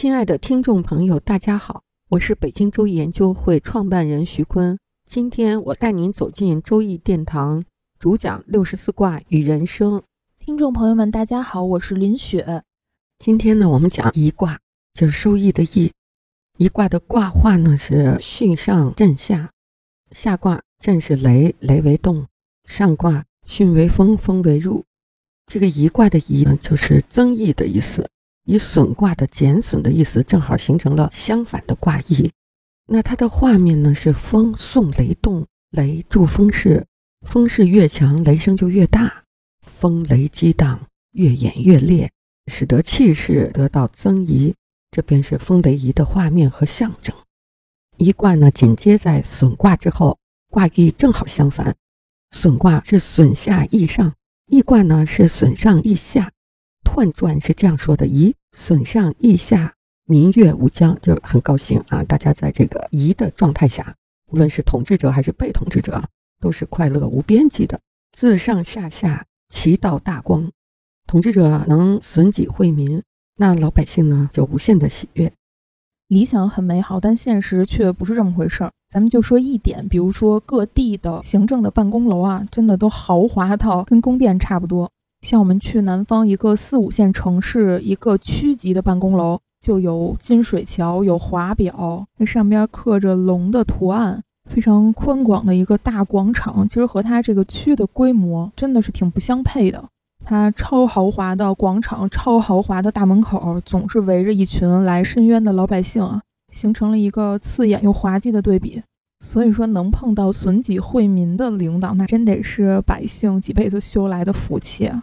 亲爱的听众朋友，大家好，我是北京周易研究会创办人徐坤。今天我带您走进周易殿堂，主讲六十四卦与人生。听众朋友们，大家好，我是林雪。今天呢，我们讲一卦，就是收益的益。一卦的卦画呢是巽上震下，下卦震是雷，雷为动；上卦巽为风，风为入。这个一卦的一呢，就是增益的意思。以损卦的减损的意思，正好形成了相反的卦意。那它的画面呢是风送雷动，雷助风势，风势越强，雷声就越大，风雷激荡，越演越烈，使得气势得到增益。这便是风雷仪的画面和象征。一卦呢紧接在损卦之后，卦意正好相反。损卦是损下益上，益卦呢是损上益下。彖传是这样说的：宜损上益下，民悦无疆，就很高兴啊！大家在这个宜的状态下，无论是统治者还是被统治者，都是快乐无边际的。自上下下，其道大光。统治者能损己惠民，那老百姓呢就无限的喜悦。理想很美好，但现实却不是这么回事儿。咱们就说一点，比如说各地的行政的办公楼啊，真的都豪华到跟宫殿差不多。像我们去南方一个四五线城市，一个区级的办公楼，就有金水桥，有华表，那上边刻着龙的图案，非常宽广的一个大广场。其实和它这个区的规模真的是挺不相配的。它超豪华的广场，超豪华的大门口，总是围着一群来申冤的老百姓啊，形成了一个刺眼又滑稽的对比。所以说，能碰到损己惠民的领导，那真得是百姓几辈子修来的福气啊。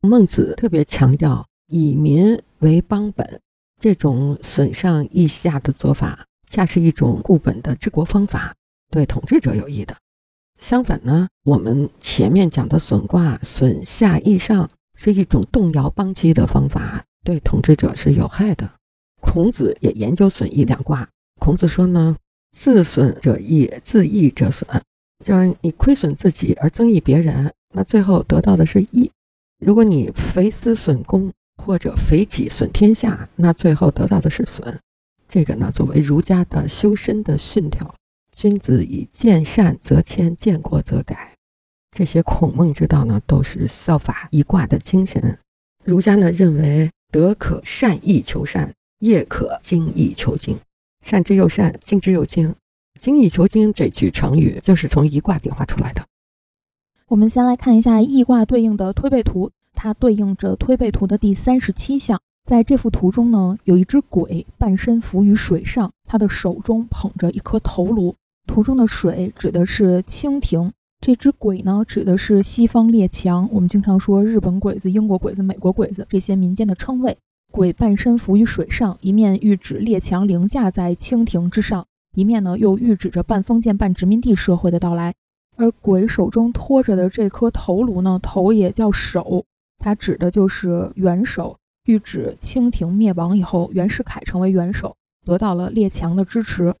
孟子特别强调以民为邦本，这种损上益下的做法，恰是一种固本的治国方法，对统治者有益的。相反呢，我们前面讲的损卦损下益上，是一种动摇邦基的方法，对统治者是有害的。孔子也研究损益两卦，孔子说呢，自损者益，自益者损，就是你亏损自己而增益别人，那最后得到的是益。如果你肥私损公，或者肥己损天下，那最后得到的是损。这个呢，作为儒家的修身的训条，君子以见善则迁，见过则改。这些孔孟之道呢，都是效法一卦的精神。儒家呢认为，德可善意求善，业可精益求精。善之又善，精之又精。精益求精这句成语，就是从一卦变化出来的。我们先来看一下易卦对应的推背图，它对应着推背图的第三十七象。在这幅图中呢，有一只鬼半身浮于水上，它的手中捧着一颗头颅。图中的水指的是蜻蜓，这只鬼呢指的是西方列强。我们经常说日本鬼子、英国鬼子、美国鬼子这些民间的称谓。鬼半身浮于水上，一面喻指列强凌驾在蜻蜓之上，一面呢又喻指着半封建半殖民地社会的到来。而鬼手中托着的这颗头颅呢，头也叫首，它指的就是元首，欲指清廷灭亡以后，袁世凯成为元首，得到了列强的支持。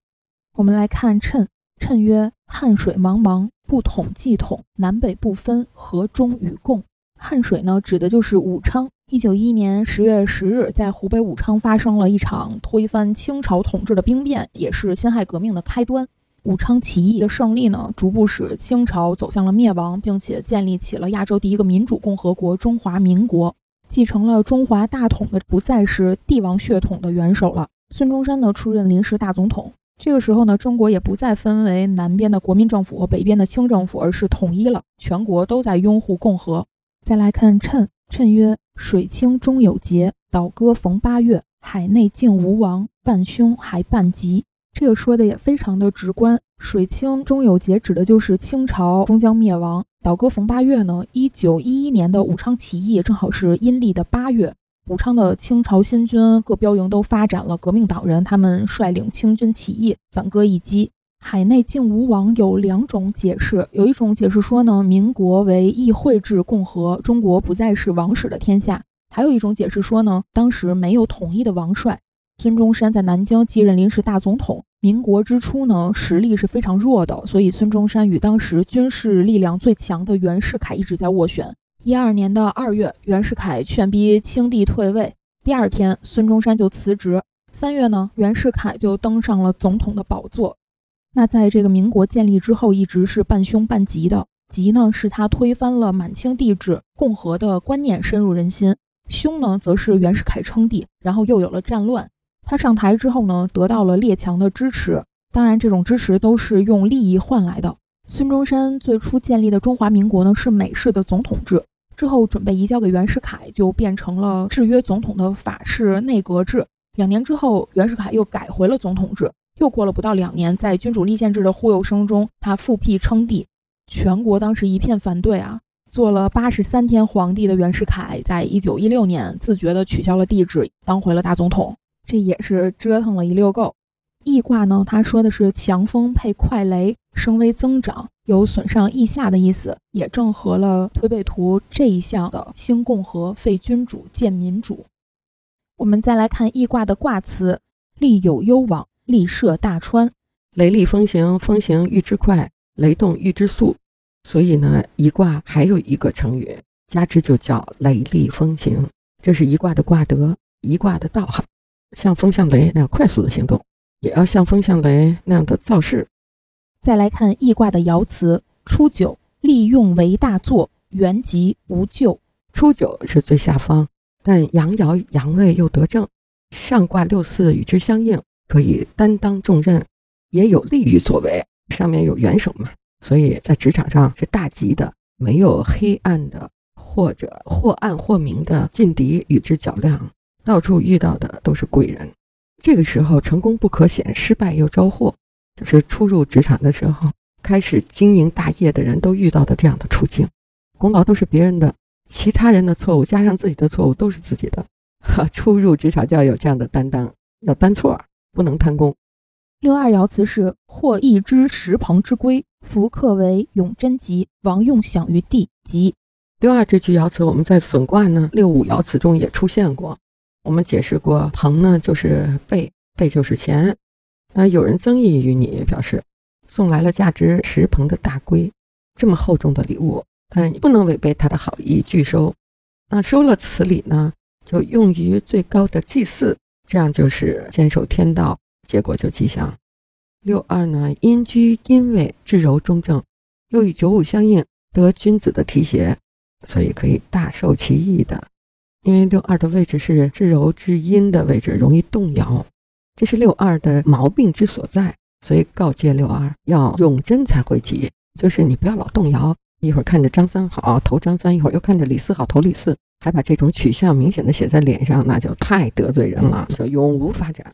我们来看谶，谶曰：汉水茫茫，不统既统，南北不分，和中与共。汉水呢，指的就是武昌。一九一一年十月十日，在湖北武昌发生了一场推翻清朝统治的兵变，也是辛亥革命的开端。武昌起义的胜利呢，逐步使清朝走向了灭亡，并且建立起了亚洲第一个民主共和国——中华民国。继承了中华大统的不再是帝王血统的元首了，孙中山呢出任临时大总统。这个时候呢，中国也不再分为南边的国民政府和北边的清政府，而是统一了，全国都在拥护共和。再来看谶，谶曰：水清终有节，倒戈逢八月，海内竟无王，半凶还半吉。这个说的也非常的直观，水清终有节，指的就是清朝终将灭亡。倒戈逢八月呢，一九一一年的武昌起义正好是阴历的八月，武昌的清朝新军各标营都发展了革命党人，他们率领清军起义，反戈一击。海内竟无王有两种解释，有一种解释说呢，民国为议会制共和，中国不再是王室的天下；还有一种解释说呢，当时没有统一的王帅。孙中山在南京继任临时大总统。民国之初呢，实力是非常弱的，所以孙中山与当时军事力量最强的袁世凯一直在斡旋。一二年的二月，袁世凯劝逼清帝退位，第二天孙中山就辞职。三月呢，袁世凯就登上了总统的宝座。那在这个民国建立之后，一直是半凶半吉的。吉呢，是他推翻了满清帝制，共和的观念深入人心；凶呢，则是袁世凯称帝，然后又有了战乱。他上台之后呢，得到了列强的支持，当然这种支持都是用利益换来的。孙中山最初建立的中华民国呢是美式的总统制，之后准备移交给袁世凯，就变成了制约总统的法式内阁制。两年之后，袁世凯又改回了总统制。又过了不到两年，在君主立宪制的忽悠声中，他复辟称帝，全国当时一片反对啊。做了八十三天皇帝的袁世凯，在一九一六年自觉地取消了帝制，当回了大总统。这也是折腾了一溜够。易卦呢，他说的是强风配快雷，声威增长，有损上益下的意思，也正合了推背图这一项的兴共和、废君主、建民主。我们再来看易卦的卦辞：利有攸往，利涉大川，雷厉风行，风行欲之快，雷动欲之速。所以呢，一卦还有一个成语，加之就叫雷厉风行。这是一卦的卦德，一卦的道行，像风向雷那样快速的行动。也要像风向雷那样的造势。再来看易卦的爻辞：初九，利用为大作，原吉无咎。初九是最下方，但阳爻阳位又得正，上卦六四与之相应，可以担当重任，也有利于作为。上面有元首嘛，所以在职场上是大吉的，没有黑暗的或者或暗或明的劲敌与之较量，到处遇到的都是贵人。这个时候成功不可显，失败又招祸，就是初入职场的时候，开始经营大业的人都遇到的这样的处境。功劳都是别人的，其他人的错误加上自己的错误都是自己的。哈，初入职场就要有这样的担当，要担错，不能贪功。六二爻辞是：获一之石棚之龟，福克为永贞吉，王用享于地吉。六二这句爻辞，我们在损卦呢六五爻辞中也出现过。我们解释过，朋呢就是贝，贝就是钱。那有人增益于你，表示送来了价值十朋的大龟，这么厚重的礼物，但你不能违背他的好意拒收。那收了此礼呢，就用于最高的祭祀，这样就是坚守天道，结果就吉祥。六二呢，阴居阴位，至柔中正，又与九五相应，得君子的提携，所以可以大受其益的。因为六二的位置是至柔至阴的位置，容易动摇，这是六二的毛病之所在，所以告诫六二要用真才会吉，就是你不要老动摇，一会儿看着张三好投张三，一会儿又看着李四好投李四，还把这种取向明显的写在脸上，那就太得罪人了，就永无发展。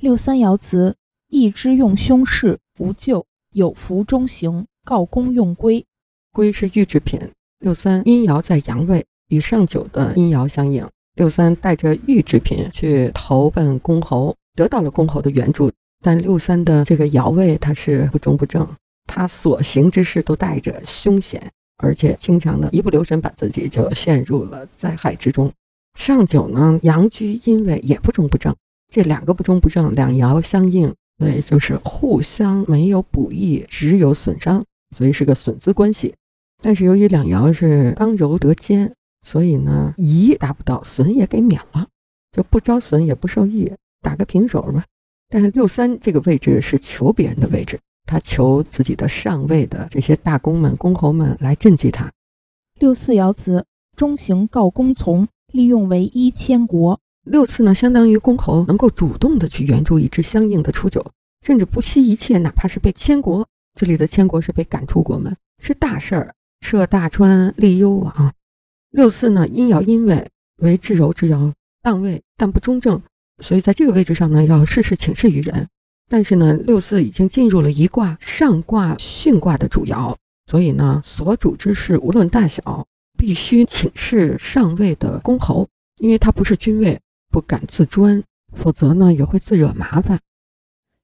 六三爻辞：义之用凶事无咎，有福中行，告公用龟。龟是玉制品。六三阴爻在阳位。与上九的阴爻相应，六三带着玉制品去投奔公侯，得到了公侯的援助。但六三的这个爻位它是不中不正，他所行之事都带着凶险，而且经常的一不留神把自己就陷入了灾害之中。上九呢，阳居阴位也不中不正，这两个不中不正，两爻相应，所以就是互相没有补益，只有损伤，所以是个损资关系。但是由于两爻是刚柔得兼。所以呢，宜达不到，损也给免了，就不招损也不受益，打个平手吧。但是六三这个位置是求别人的位置，他求自己的上位的这些大公们、公侯们来赈济他。六四爻辞：中行告公从，利用为一千国。六次呢，相当于公侯能够主动的去援助一支相应的出九，甚至不惜一切，哪怕是被迁国。这里的迁国是被赶出国门，是大事儿，涉大川，利幽王。六四呢，阴爻阴位为至柔之爻，当位但不中正，所以在这个位置上呢，要事事请示于人。但是呢，六四已经进入了一卦上卦巽卦的主爻，所以呢，所主之事无论大小，必须请示上位的公侯，因为他不是君位，不敢自专，否则呢也会自惹麻烦。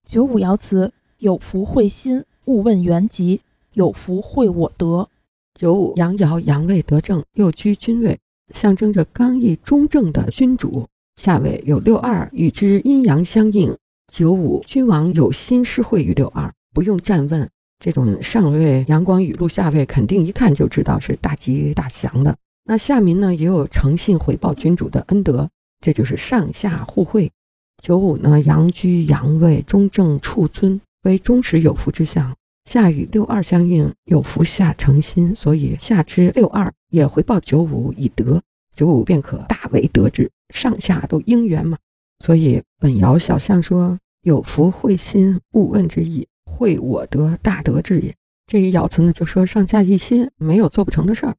九五爻辞：有福会心，勿问原籍；有福会我德。九五阳爻阳位得正，又居君位，象征着刚毅中正的君主。下位有六二，与之阴阳相应。九五君王有心施惠于六二，不用站问。这种上位阳光雨露，下位肯定一看就知道是大吉大祥的。那下民呢也有诚信回报君主的恩德，这就是上下互惠。九五呢阳居阳位中正处尊，为忠实有福之象。下与六二相应，有福下成心，所以下之六二也回报九五以德，九五便可大为得之。上下都应缘嘛，所以本爻小象说有福会心，勿问之意，会我得大德之也。这一爻辞呢，就说上下一心，没有做不成的事儿。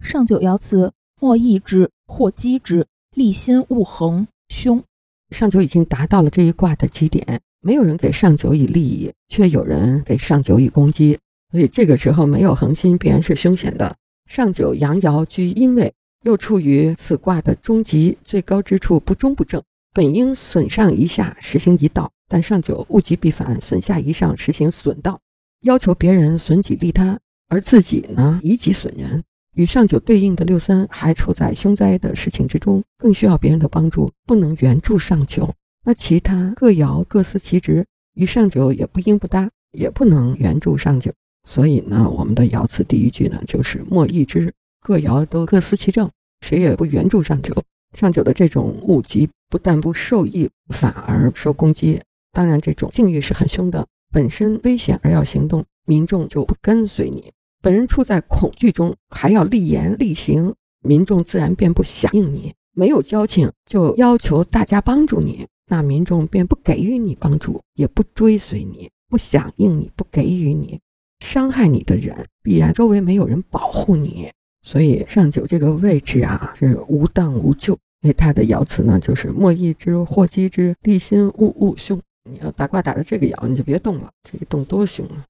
上九爻辞：莫益之，或击之，立心勿横凶。上九已经达到了这一卦的极点。没有人给上九以利益，却有人给上九以攻击，所以这个时候没有恒心必然是凶险的。上九阳爻居阴位，又处于此卦的中极最高之处，不中不正，本应损上一下，实行一道，但上九物极必反，损下一上，实行损道，要求别人损己利他，而自己呢以己损人。与上九对应的六三还处在凶灾的事情之中，更需要别人的帮助，不能援助上九。那其他各爻各司其职，与上九也不应不搭，也不能援助上九。所以呢，我们的爻辞第一句呢就是莫易之，各爻都各司其政，谁也不援助上九。上九的这种误疾不但不受益，反而受攻击。当然，这种境遇是很凶的，本身危险而要行动，民众就不跟随你；本人处在恐惧中，还要立言立行，民众自然便不响应你。没有交情，就要求大家帮助你。那民众便不给予你帮助，也不追随你，不响应你，不给予你，伤害你的人必然周围没有人保护你，所以上九这个位置啊是无当无咎。因为他的爻辞呢就是莫益之，或积之，立心勿勿凶。你要打卦打的这个爻，你就别动了，这一动多凶啊！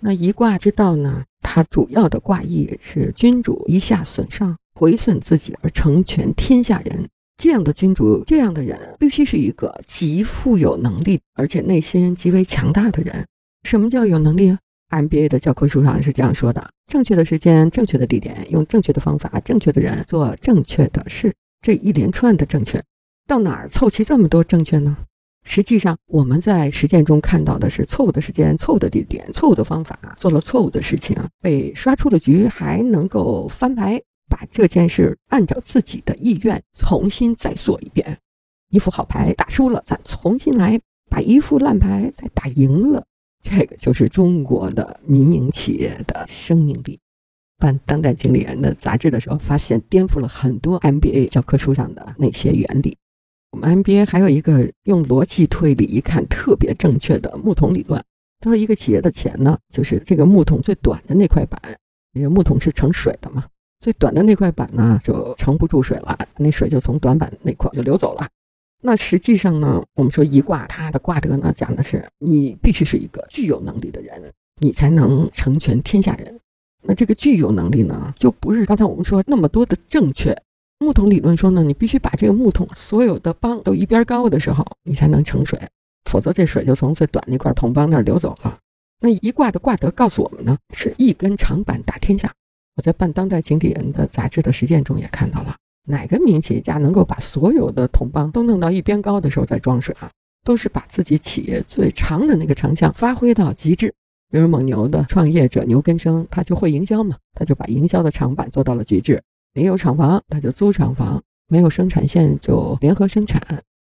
那一卦之道呢，它主要的卦意是君主一下损上，毁损自己而成全天下人。这样的君主，这样的人，必须是一个极富有能力，而且内心极为强大的人。什么叫有能力？MBA 的教科书上是这样说的：正确的时间、正确的地点，用正确的方法、正确的人做正确的事。这一连串的正确，到哪儿凑齐这么多正确呢？实际上，我们在实践中看到的是错误的时间、错误的地点、错误的方法，做了错误的事情，被刷出了局，还能够翻牌。把这件事按照自己的意愿重新再做一遍，一副好牌打输了，咱重新来；把一副烂牌再打赢了，这个就是中国的民营企业的生命力。办当代经理人的杂志的时候，发现颠覆了很多 MBA 教科书上的那些原理。我们 MBA 还有一个用逻辑推理一看特别正确的木桶理论。他说，一个企业的钱呢，就是这个木桶最短的那块板，因为木桶是盛水的嘛。最短的那块板呢，就盛不住水了，那水就从短板那块就流走了。那实际上呢，我们说一卦，它的卦德呢，讲的是你必须是一个具有能力的人，你才能成全天下人。那这个具有能力呢，就不是刚才我们说那么多的正确。木桶理论说呢，你必须把这个木桶所有的帮都一边高的时候，你才能盛水，否则这水就从最短那块桶帮那儿流走了。那一卦的卦德告诉我们呢，是一根长板打天下。我在办当代经理人的杂志的实践中也看到了，哪个民营企业家能够把所有的同帮都弄到一边高的时候再装水啊？都是把自己企业最长的那个长项发挥到极致。比如蒙牛的创业者牛根生，他就会营销嘛，他就把营销的长板做到了极致。没有厂房，他就租厂房；没有生产线，就联合生产；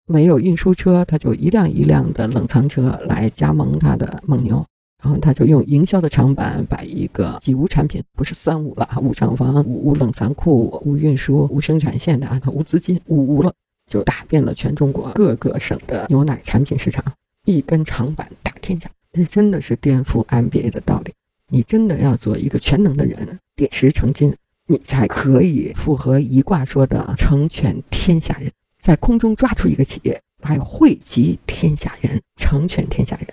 没有运输车，他就一辆一辆的冷藏车来加盟他的蒙牛。然后他就用营销的长板，把一个几无产品，不是三无了，无厂房、无冷藏库、无运输、无生产线的啊，无资金、无无了，就打遍了全中国各个省的牛奶产品市场，一根长板打天下，这真的是颠覆 MBA 的道理。你真的要做一个全能的人，点石成金，你才可以符合一卦说的成全天下人，在空中抓出一个企业来汇集天下人，成全天下人。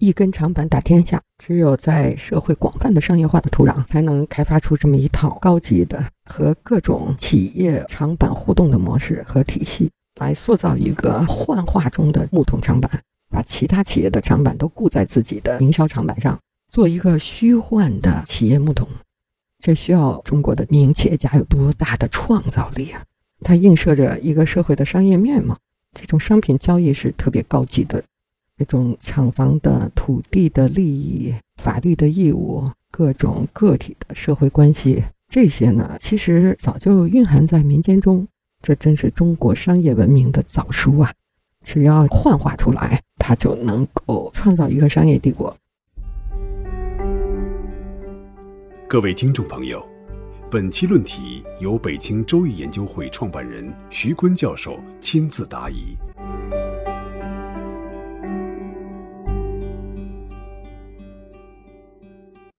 一根长板打天下，只有在社会广泛的商业化的土壤，才能开发出这么一套高级的和各种企业长板互动的模式和体系，来塑造一个幻化中的木桶长板，把其他企业的长板都固在自己的营销长板上，做一个虚幻的企业木桶。这需要中国的民营企业家有多大的创造力啊！它映射着一个社会的商业面貌，这种商品交易是特别高级的。这种厂房的土地的利益、法律的义务、各种个体的社会关系，这些呢，其实早就蕴含在民间中。这真是中国商业文明的早书啊！只要幻化出来，它就能够创造一个商业帝国。各位听众朋友，本期论题由北京周易研究会创办人徐坤教授亲自答疑。